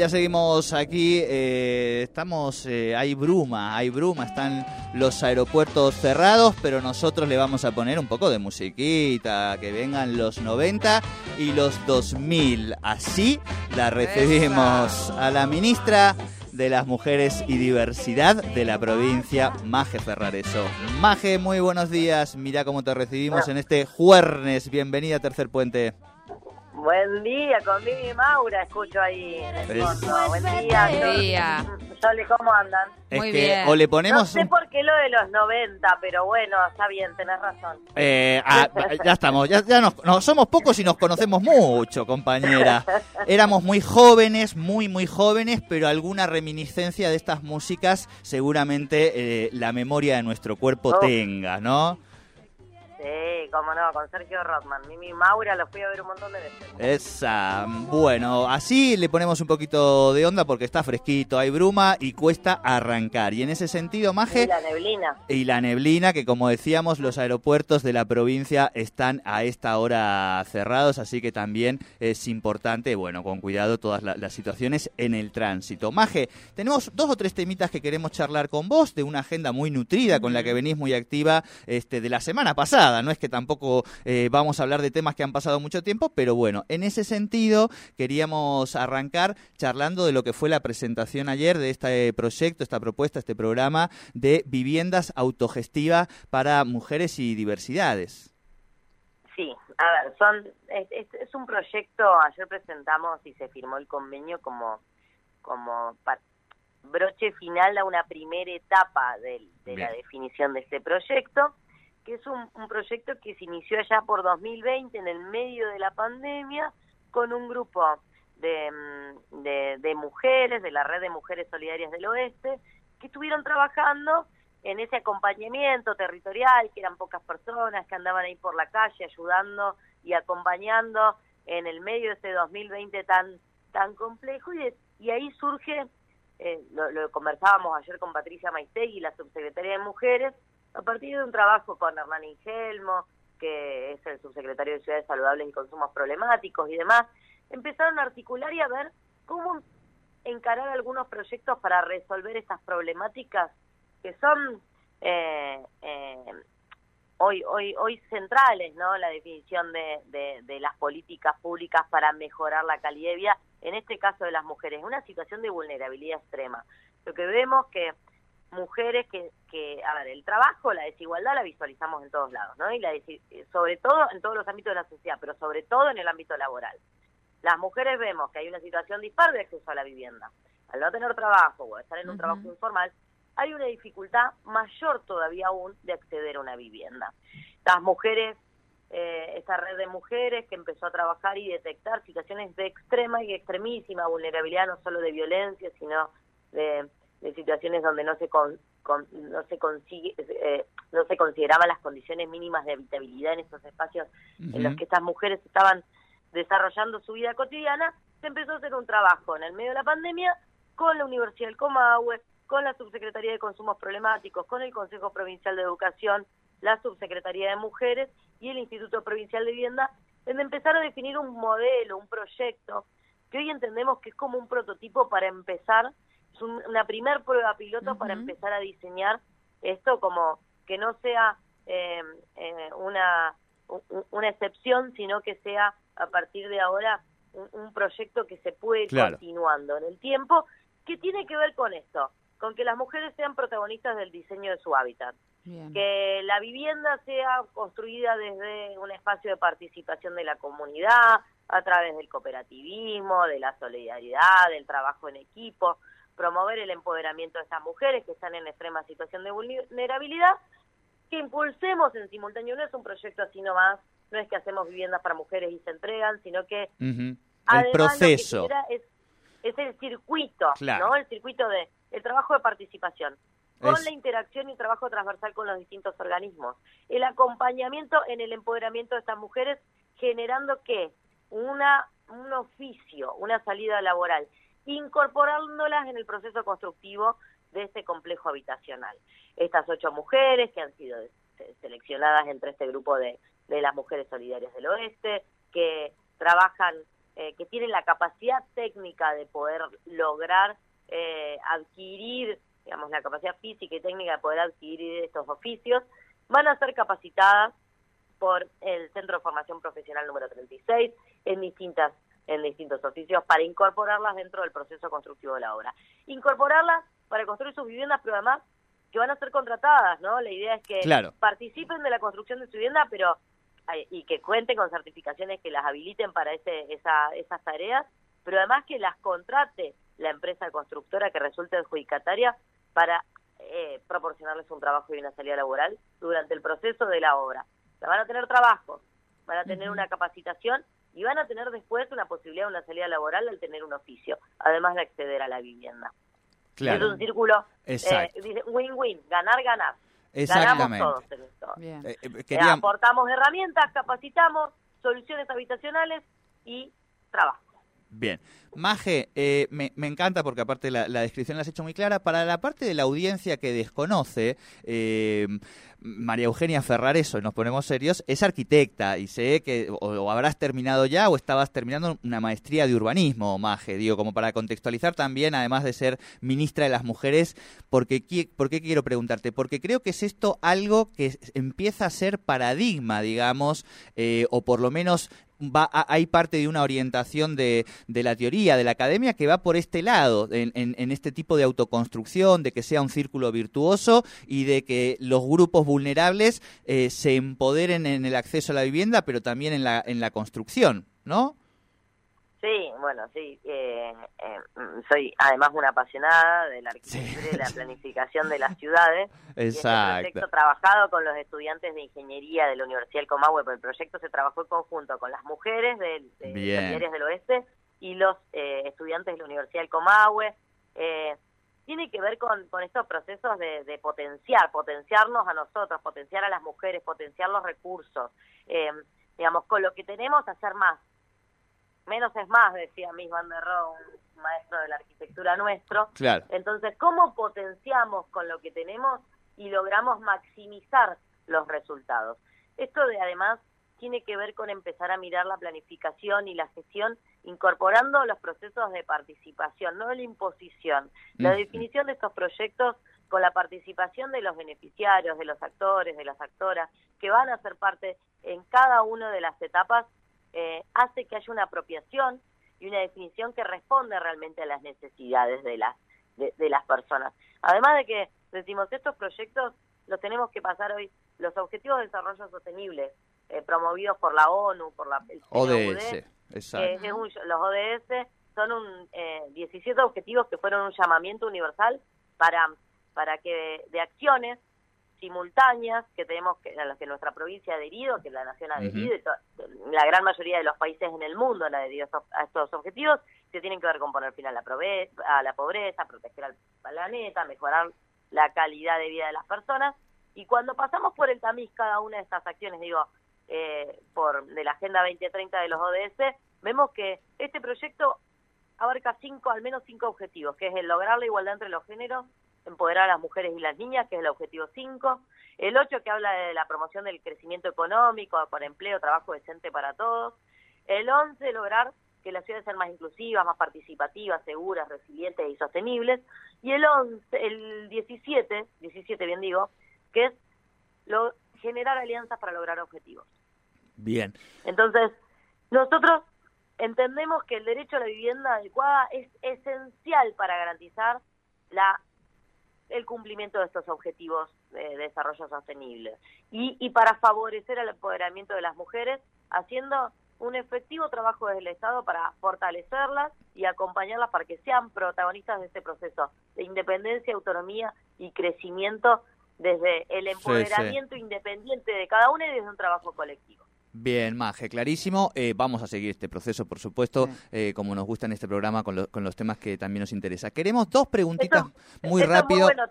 Ya seguimos aquí. eh, estamos, eh, hay bruma, hay bruma, están los aeropuertos cerrados, pero nosotros le vamos a poner un poco de musiquita, que vengan los 90 y los 2000. Así la recibimos a la ministra de las Mujeres y Diversidad de la provincia, Maje Ferrareso. Maje, muy buenos días. Mira cómo te recibimos en este jueves. Bienvenida a Tercer Puente. Buen día, con Vivi Maura, escucho ahí. Buen día. Buen día. Sole, ¿cómo andan? Es Muy que bien. o le No ponemos sé un por qué lo de los 90, pero bueno, está bien, tenés razón. Eh, ah, ya estamos, ya, ya nos, no, somos pocos y nos conocemos mucho, compañera. Éramos muy jóvenes, muy, muy jóvenes, pero alguna reminiscencia de estas músicas seguramente eh, la memoria de nuestro cuerpo Oh. tenga, ¿no? Sí, cómo no, con Sergio Rothman. Mimi Maura lo fui a ver un montón de veces. Esa, bueno, así le ponemos un poquito de onda porque está fresquito, hay bruma y cuesta arrancar. Y en ese sentido, Y Maje, la neblina. y la neblina, que como decíamos, los aeropuertos de la provincia están a esta hora cerrados, así que también es importante, bueno, con cuidado todas la- las situaciones en el tránsito. Maje, tenemos dos o tres temitas que queremos charlar con vos, de una agenda muy nutrida con la que venís muy activa este, de la semana pasada. No es que tampoco eh, vamos a hablar de temas que han pasado mucho tiempo, pero bueno, en ese sentido queríamos arrancar charlando de lo que fue la presentación ayer de este proyecto, esta propuesta, este programa de viviendas autogestivas para mujeres y diversidades. Sí, a ver, son es, es- un proyecto, ayer presentamos y se firmó el convenio como, como broche final a una primera etapa de, la definición de este proyecto, que es un, proyecto que se inició allá por 2020 en el medio de la pandemia con un grupo de, mm, de, de mujeres, de la red de mujeres solidarias del oeste, que estuvieron trabajando en ese acompañamiento territorial, que eran pocas personas, que andaban ahí por la calle ayudando y acompañando en el medio de ese 2020 tan tan complejo. Y ahí surge, eh, lo, lo conversábamos ayer con Patricia Maistegui, la subsecretaria de Mujeres, a partir de un trabajo con Hernán Ingelmo, que es el subsecretario de Ciudades Saludables y Consumos Problemáticos y demás, empezaron a articular y a ver cómo encarar algunos proyectos para resolver estas problemáticas que son eh, eh, hoy hoy hoy centrales no la definición de, de, las políticas públicas para mejorar la calidad de vida en este caso de las mujeres una situación de vulnerabilidad extrema. Lo que vemos que mujeres que, que a ver el trabajo la desigualdad la visualizamos en todos lados no y la desi- sobre todo en todos los ámbitos de la sociedad pero sobre todo en el ámbito laboral las mujeres vemos que hay una situación dispar de acceso a la vivienda. Al no tener trabajo o estar en un trabajo informal, hay una dificultad mayor todavía aún de acceder a una vivienda. Las mujeres, eh, esta red de mujeres que empezó a trabajar y detectar situaciones de extrema y extremísima vulnerabilidad, no solo de violencia, sino de, de situaciones donde no se con- con- no se consigue eh, no se consideraban las condiciones mínimas de habitabilidad en esos espacios en los que estas mujeres estaban desarrollando su vida cotidiana, se empezó a hacer un trabajo en el medio de la pandemia con la Universidad del Comahue, con la Subsecretaría de Consumos Problemáticos, con el Consejo Provincial de Educación, la Subsecretaría de Mujeres y el Instituto Provincial de Vivienda, donde empezaron a definir un modelo, un proyecto, que hoy entendemos que es como un prototipo para empezar, un- una primer prueba piloto para empezar a diseñar esto como que no sea eh, eh, una, una excepción, sino que sea a partir de ahora un, un proyecto que se puede ir Claro. continuando en el tiempo, que tiene que ver con esto, con que las mujeres sean protagonistas del diseño de su hábitat, Bien. que la vivienda sea construida desde un espacio de participación de la comunidad, a través del cooperativismo, de la solidaridad, del trabajo en equipo, promover el empoderamiento de estas mujeres que están en extrema situación de vulnerabilidad, que impulsemos en simultáneo, no es un proyecto así nomás, no es que hacemos viviendas para mujeres y se entregan, sino que Ujú. Además, proceso. Lo que genera es, es el circuito, Claro. ¿no? El circuito de el trabajo de participación con Es- la interacción y trabajo transversal con los distintos organismos. El acompañamiento en el empoderamiento de estas mujeres generando que una un oficio, una salida laboral, incorporándolas en el proceso constructivo de este complejo habitacional. Estas ocho mujeres que han sido se- seleccionadas entre este grupo de, de las mujeres solidarias del oeste, que trabajan, eh, que tienen la capacidad técnica de poder lograr eh, adquirir, digamos, la capacidad física y técnica de poder adquirir estos oficios, van a ser capacitadas por el Centro de Formación Profesional número 36 en distintas en distintos oficios para incorporarlas dentro del proceso constructivo de la obra. Incorporarlas para construir sus viviendas, pero además que van a ser contratadas, ¿no? La idea es que Claro. participen de la construcción de su vivienda, pero y que cuenten con certificaciones que las habiliten para ese, esa, esas tareas, pero además que las contrate la empresa constructora que resulte adjudicataria para eh, proporcionarles un trabajo y una salida laboral durante el proceso de la obra. O sea, van a tener trabajo, van a tener una capacitación y van a tener después una posibilidad de una salida laboral al tener un oficio, además de acceder a la vivienda. Claro. Es un círculo Exacto. eh, dice, win-win, ganar-ganar. Ganamos Exactamente. todos en esto. Bien. Eh, eh, Eh, quería- aportamos herramientas, capacitamos, soluciones habitacionales y trabajo. Bien. Maje, eh, me, encanta porque aparte la, descripción la has hecho muy clara. Para la parte de la audiencia que desconoce, eh, María Eugenia Ferrareso, y nos ponemos serios, es arquitecta y sé que o, habrás terminado ya o estabas terminando una maestría de urbanismo, Maje, digo, como para contextualizar también, además de ser ministra de las mujeres, porque, ¿por qué quiero preguntarte? Porque creo que es esto algo que empieza a ser paradigma, digamos, eh, o por lo menos va hay parte de una orientación de, la teoría, de la academia, que va por este lado, en, en- en este tipo de autoconstrucción, de que sea un círculo virtuoso y de que los grupos vulnerables eh, se empoderen en el acceso a la vivienda, pero también en la, en la construcción, ¿no? Sí, bueno, sí. eh, eh, mm, soy además una apasionada de la arquitectura y de la planificación de las ciudades. Y este Exacto. proyecto trabajado con los estudiantes de ingeniería de la Universidad del Comahue, pero el proyecto se trabajó en conjunto con las mujeres de, Bien. solidarias del oeste y los eh, estudiantes de la Universidad del Comahue. Eh, tiene que ver con, con estos procesos de, de potenciar, potenciarnos a nosotros, potenciar a las mujeres, potenciar los recursos. Eh, digamos, con lo que tenemos, hacer más. Menos es más, decía Miss Van der Rohe, un maestro de la arquitectura nuestro. Claro. Entonces, ¿cómo potenciamos con lo que tenemos y logramos maximizar los resultados? Esto de además tiene que ver con empezar a mirar la planificación y la gestión incorporando los procesos de participación, no la imposición. La definición de estos proyectos con la participación de los beneficiarios, de los actores, de las actoras, que van a ser parte en cada una de las etapas, eh, hace que haya una apropiación y una definición que responde realmente a las necesidades de las de, de las personas. Además de que decimos estos proyectos los tenemos que pasar hoy los objetivos de desarrollo sostenible eh, promovidos por la ONU, por la el ODS, CNUD, exacto. que es un- los ODS son un, eh, 17 objetivos que fueron un llamamiento universal para, para que de acciones simultáneas que tenemos que, a las que nuestra provincia ha adherido, que la nación ha adherido, y la gran mayoría de los países en el mundo han adherido a estos, objetivos, que tienen que ver con poner fin a la, a la pobreza, proteger al planeta, mejorar la calidad de vida de las personas. Y cuando pasamos por el tamiz cada una de estas acciones, digo, eh, por de la Agenda 2030 de los ODS, vemos que este proyecto abarca cinco, al menos cinco objetivos, que es el lograr la igualdad entre los géneros, empoderar a las mujeres y las niñas, que es el objetivo 5, el 8 que habla de la promoción del crecimiento económico, por empleo, trabajo decente para todos, el 11 lograr que las ciudades sean más inclusivas, más participativas, seguras, resilientes y sostenibles, y el 11, el 17, 17 bien digo, que es lo, generar alianzas para lograr objetivos. Bien. Entonces, nosotros entendemos que el derecho a la vivienda adecuada es esencial para garantizar la el cumplimiento de estos objetivos de desarrollo sostenible y, y para favorecer el empoderamiento de las mujeres, haciendo un efectivo trabajo desde el Estado para fortalecerlas y acompañarlas para que sean protagonistas de este proceso de independencia, autonomía y crecimiento desde el empoderamiento independiente de cada una y desde un trabajo colectivo. Bien, Maje, clarísimo. Eh, vamos a seguir este proceso, por supuesto, eh, como nos gusta en este programa, con, con, los temas que también nos interesa. Queremos dos preguntitas muy rápido. bueno,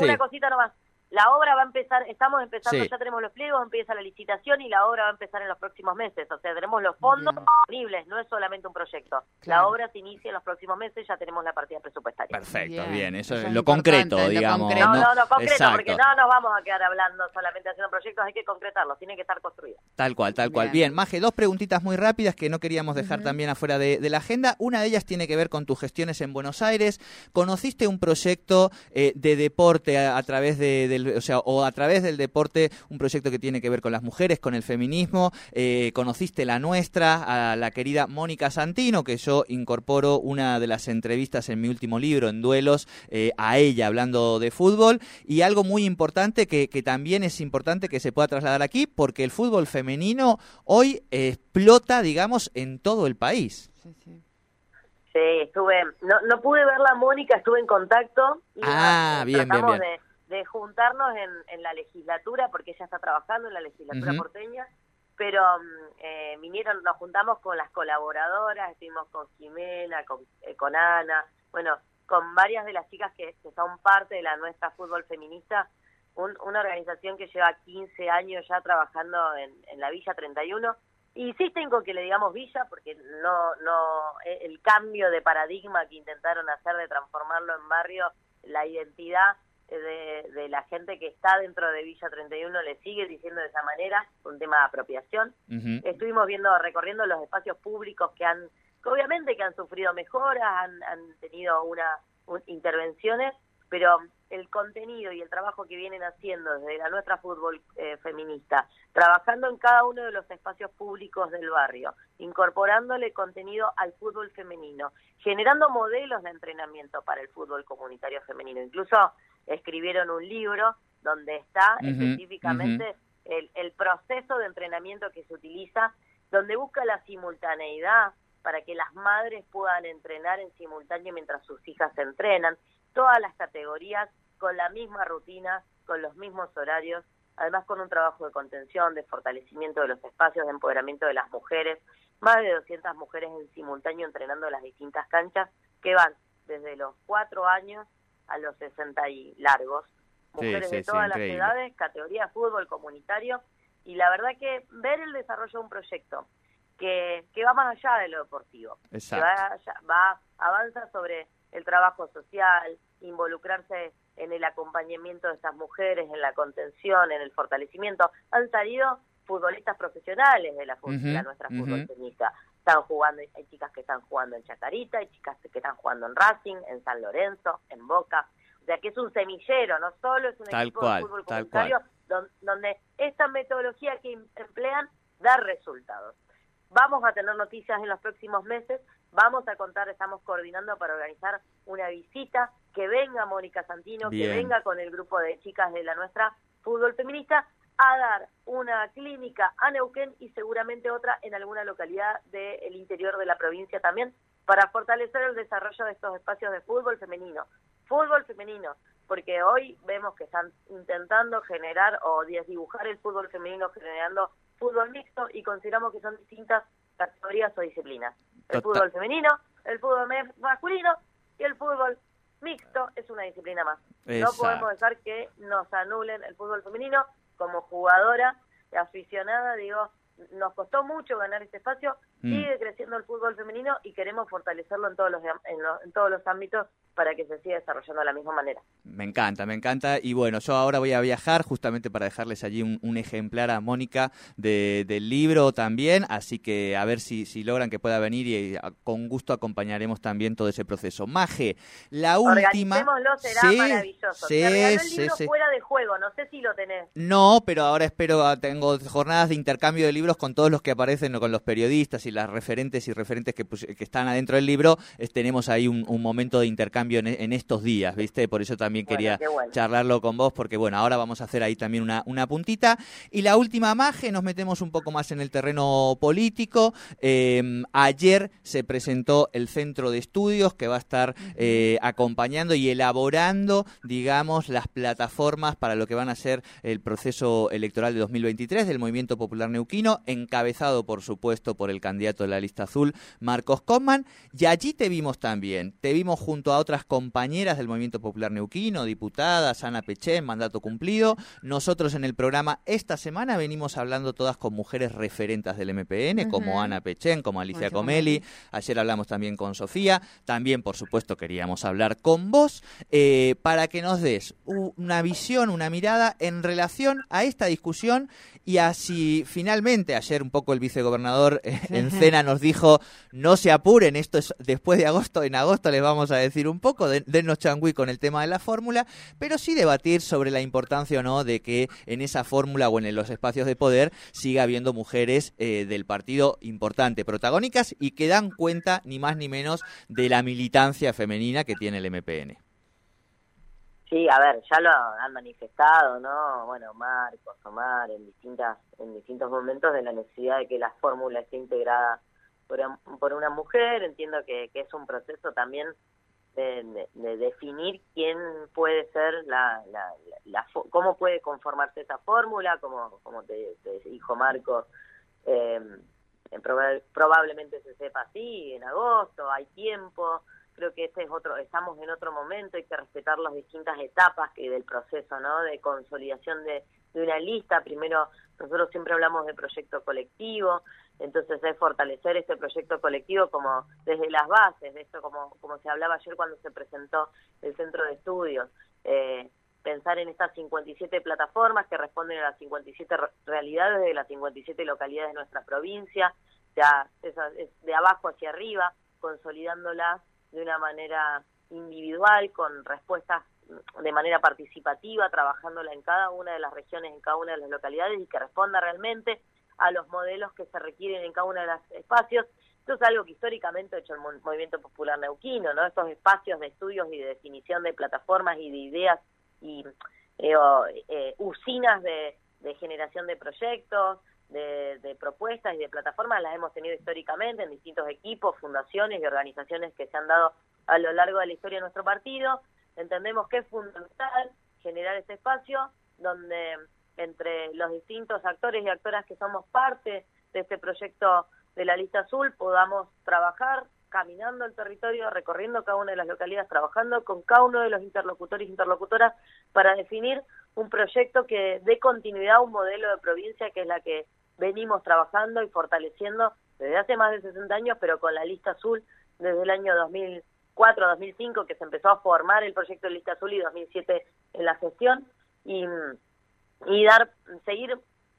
una cosita nomás. La obra va a empezar, estamos empezando, ya tenemos los pliegos, empieza la licitación y la obra va a empezar en los próximos meses. O sea, tenemos los fondos disponibles, no es solamente un proyecto. La obra se inicia en los próximos meses, ya tenemos la partida presupuestaria. Perfecto, bien, eso, es lo concreto, digamos. No, no, no, concreto, porque no nos vamos a quedar hablando solamente haciendo proyectos, hay que concretarlos, tiene que estar construido. Tal cual, tal cual. Bien, Maje, dos preguntitas muy rápidas que no queríamos dejar también afuera de, la agenda. Una de ellas tiene que ver con tus gestiones en Buenos Aires. ¿Conociste un proyecto eh, de deporte a, través de, o sea, o a través del deporte, un proyecto que tiene que ver con las mujeres, con el feminismo. Eh, conociste la nuestra, a la querida Mónica Santino, que yo incorporo una de las entrevistas en mi último libro, en Duelos, eh, a ella hablando de fútbol. Y algo muy importante que, también es importante que se pueda trasladar aquí, porque el fútbol femenino hoy explota, digamos, en todo el país. Sí, estuve, no, no pude verla Mónica, estuve en contacto. Y ah, bien, bien, bien de juntarnos en, en, la legislatura, porque ella está trabajando en la legislatura porteña, pero mm, eh, vinieron, nos juntamos con las colaboradoras, estuvimos con Jimena, con, eh, con Ana, bueno, con varias de las chicas que, son parte de la nuestra fútbol feminista, una organización que lleva 15 años ya trabajando en, en la Villa 31. Insisten que le digamos villa porque no, no, eh, el cambio de paradigma que intentaron hacer de transformarlo en barrio, la identidad de, la gente que está dentro de Villa 31 le sigue diciendo de esa manera, un tema de apropiación. Estuvimos viendo, recorriendo los espacios públicos que han, obviamente que han sufrido mejoras, han, han tenido una intervenciones, pero el contenido y el trabajo que vienen haciendo desde la nuestra fútbol eh, feminista, trabajando en cada uno de los espacios públicos del barrio, incorporándole contenido al fútbol femenino, generando modelos de entrenamiento para el fútbol comunitario femenino. Incluso escribieron un libro donde está específicamente el, el proceso de entrenamiento que se utiliza, donde busca la simultaneidad para que las madres puedan entrenar en simultáneo mientras sus hijas entrenan, todas las categorías con la misma rutina, con los mismos horarios, además con un trabajo de contención, de fortalecimiento de los espacios, de empoderamiento de las mujeres, más de 200 mujeres en simultáneo entrenando en las distintas canchas que van desde los cuatro años a los 60 y largos, mujeres de todas las edades, categoría fútbol comunitario, y la verdad que ver el desarrollo de un proyecto que, que va más allá de lo deportivo, que va, va, avanza sobre el trabajo social, involucrarse en el acompañamiento de estas mujeres, en la contención, en el fortalecimiento. Han salido futbolistas profesionales de la, nuestra fútbol tenista. Están jugando, hay chicas que están jugando en Chacarita, hay chicas que están jugando en Racing, en San Lorenzo, en Boca. O sea que es un semillero, no solo es un equipo de fútbol comunitario donde esta metodología que em-, emplean da resultados. Vamos a tener noticias en los próximos meses, vamos a contar, estamos coordinando para organizar una visita, que venga Mónica Santino, que venga con el grupo de chicas de la nuestra fútbol feminista a dar una clínica a Neuquén y seguramente otra en alguna localidad del interior de la provincia también para fortalecer el desarrollo de estos espacios de fútbol femenino. Fútbol femenino, porque hoy vemos que están intentando generar o desdibujar el fútbol femenino generando fútbol mixto y consideramos que son distintas categorías o disciplinas. El fútbol femenino, el fútbol masculino y el fútbol mixto es una disciplina más. No podemos dejar que nos anulen el fútbol femenino como jugadora aficionada, digo, nos costó mucho ganar este espacio, mm. sigue creciendo el fútbol femenino y queremos fortalecerlo en todos los, en, todos los ámbitos para que se siga desarrollando de la misma manera. Me encanta, me encanta. Y bueno, yo ahora voy a viajar justamente para dejarles allí un, ejemplar a Mónica de, del libro también, así que a ver si, si logran que pueda venir y eh, con gusto acompañaremos también todo ese proceso. Maje, la última... será sí, maravilloso. Sí, el libro fuera de juego, no sé si lo tenés. No, pero ahora espero, ah, tengo jornadas de intercambio de libros con todos los que aparecen, con los periodistas y y las referentes y referentes que, que están adentro del libro, tenemos ahí un, momento de intercambio en, estos días, ¿viste? Por eso también quería charlarlo con vos, porque bueno, ahora vamos a hacer ahí también una, una puntita. Y la última magia, nos metemos un poco más en el terreno político. Em, ayer se presentó el centro de estudios que va a estar eh, acompañando y elaborando, digamos, las plataformas para lo que van a ser el proceso electoral de 2023 del Movimiento Popular Neuquino, encabezado, por supuesto, por el candidato de la lista azul, Marcos Coman. Y allí te vimos también, te vimos junto a otras compañeras del Movimiento Popular Neuquino, diputadas, Ana Peché, mandato cumplido. Nosotros en el programa esta semana venimos hablando todas con mujeres referentes del MPN, como Ana Pechen, como Alicia Comeli. Ayer hablamos también con Sofía. También, por supuesto, queríamos hablar con vos eh, para que nos des una visión, una mirada en relación a esta discusión y así finalmente ayer un poco el vicegobernador eh, en cena nos dijo no se apuren, esto es después de agosto, en agosto les vamos a decir un poco, de, dennos changüí con el tema de la fórmula, pero sí debatir sobre la importancia o no de que en esa fórmula o en los espacios de poder siga habiendo mujeres eh, del partido importante, protagónicas y que dan cuenta ni más ni menos de la militancia femenina que tiene el MPN. Sí, a ver, ya lo han manifestado, ¿no? Bueno, Marcos, Omar, en distintas, en distintos momentos de la necesidad de que la fórmula esté integrada por, por una mujer. Entiendo que, que es un proceso también de, definir quién puede ser la, la, la, cómo puede conformarse esa fórmula, como, como te, dijo Marcos, eh, probablemente se sepa así en agosto, hay tiempo creo que este es otro, estamos en otro momento, hay que respetar las distintas etapas que del proceso, ¿no? De consolidación de, una lista. Primero, nosotros siempre hablamos de proyecto colectivo, entonces es fortalecer este proyecto colectivo como desde las bases, de esto como, como se hablaba ayer cuando se presentó el centro de estudios. Eh, pensar en estas 57 plataformas que responden a las 57 realidades de las 57 localidades de nuestra provincia, ya es de abajo hacia arriba, consolidándolas de una manera individual, con respuestas de manera participativa, trabajándola en cada una de las regiones, en cada una de las localidades y que responda realmente a los modelos que se requieren en cada uno de los espacios. Esto es algo que históricamente ha hecho el Movimiento Popular Neuquino, ¿no? Estos espacios de estudios y de definición de plataformas y de ideas y eh, eh, usinas de generación de proyectos, de, propuestas y de plataformas las hemos tenido históricamente en distintos equipos, fundaciones y organizaciones que se han dado a lo largo de la historia de nuestro partido. Entendemos que es fundamental generar ese espacio donde entre los distintos actores y actoras que somos parte de este proyecto de la lista azul podamos trabajar caminando el territorio, recorriendo cada una de las localidades, trabajando con cada uno de los interlocutores e interlocutoras para definir un proyecto que dé continuidad a un modelo de provincia que es la que venimos trabajando y fortaleciendo desde hace más de 60 años, pero con la lista azul desde el año 2004, 2005, que se empezó a formar el proyecto de lista azul y 2007 en la gestión, y, y dar, seguir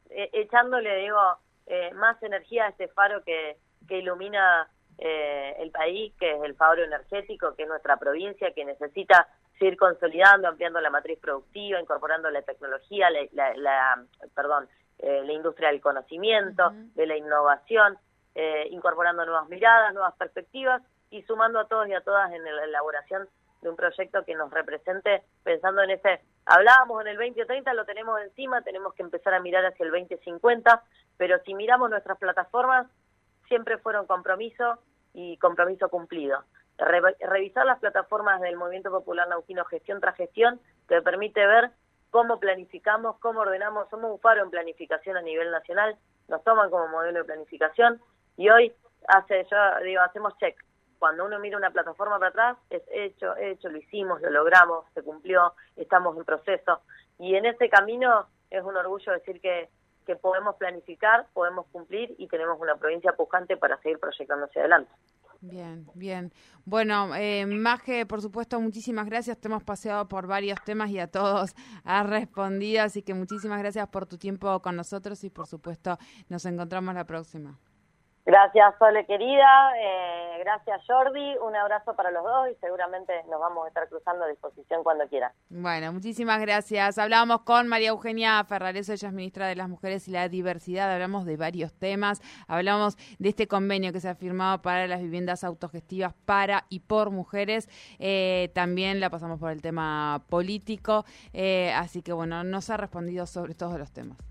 eh, echándole, digo, eh, más energía a este faro que, que ilumina eh, el país, que es el faro energético, que es nuestra provincia, que necesita seguir consolidando, ampliando la matriz productiva, incorporando la tecnología, la, la perdón, eh, la industria del conocimiento, de la innovación, eh, incorporando nuevas miradas, nuevas perspectivas y sumando a todos y a todas en la elaboración de un proyecto que nos represente pensando en ese, hablábamos en el 2030, lo tenemos encima, tenemos que empezar a mirar hacia el 2050, pero si miramos nuestras plataformas, siempre fueron compromiso y compromiso cumplido. revisar las plataformas del Movimiento Popular Nauquino gestión tras gestión te permite ver cómo planificamos, cómo ordenamos, somos un faro en planificación a nivel nacional, nos toman como modelo de planificación y hoy hace, yo digo, hacemos check. Cuando uno mira una plataforma para atrás, es hecho, hecho, lo hicimos, lo logramos, se cumplió, estamos en proceso. Y en ese camino es un orgullo decir que, que podemos planificar, podemos cumplir y tenemos una provincia pujante para seguir proyectando hacia adelante. Bien, bien. Bueno, eh, que por supuesto, muchísimas gracias. Te hemos paseado por varios temas y a todos has respondido, así que muchísimas gracias por tu tiempo con nosotros y por supuesto nos encontramos la próxima. Gracias, Sole querida. Eh, gracias, Jordi. Un abrazo para los dos y seguramente nos vamos a estar cruzando a disposición cuando quieran. Bueno, muchísimas gracias. Hablábamos con María Eugenia Ferrareso, ella es ministra de las Mujeres y la Diversidad. Hablamos de varios temas. Hablamos de este convenio que se ha firmado para las viviendas autogestivas para y por mujeres. Eh, también la pasamos por el tema político. Eh, así que, bueno, nos ha respondido sobre todos los temas.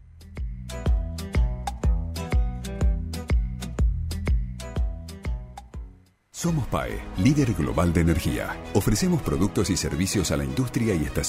Somos PAE, líder global de energía. Ofrecemos productos y servicios a la industria y estaciones.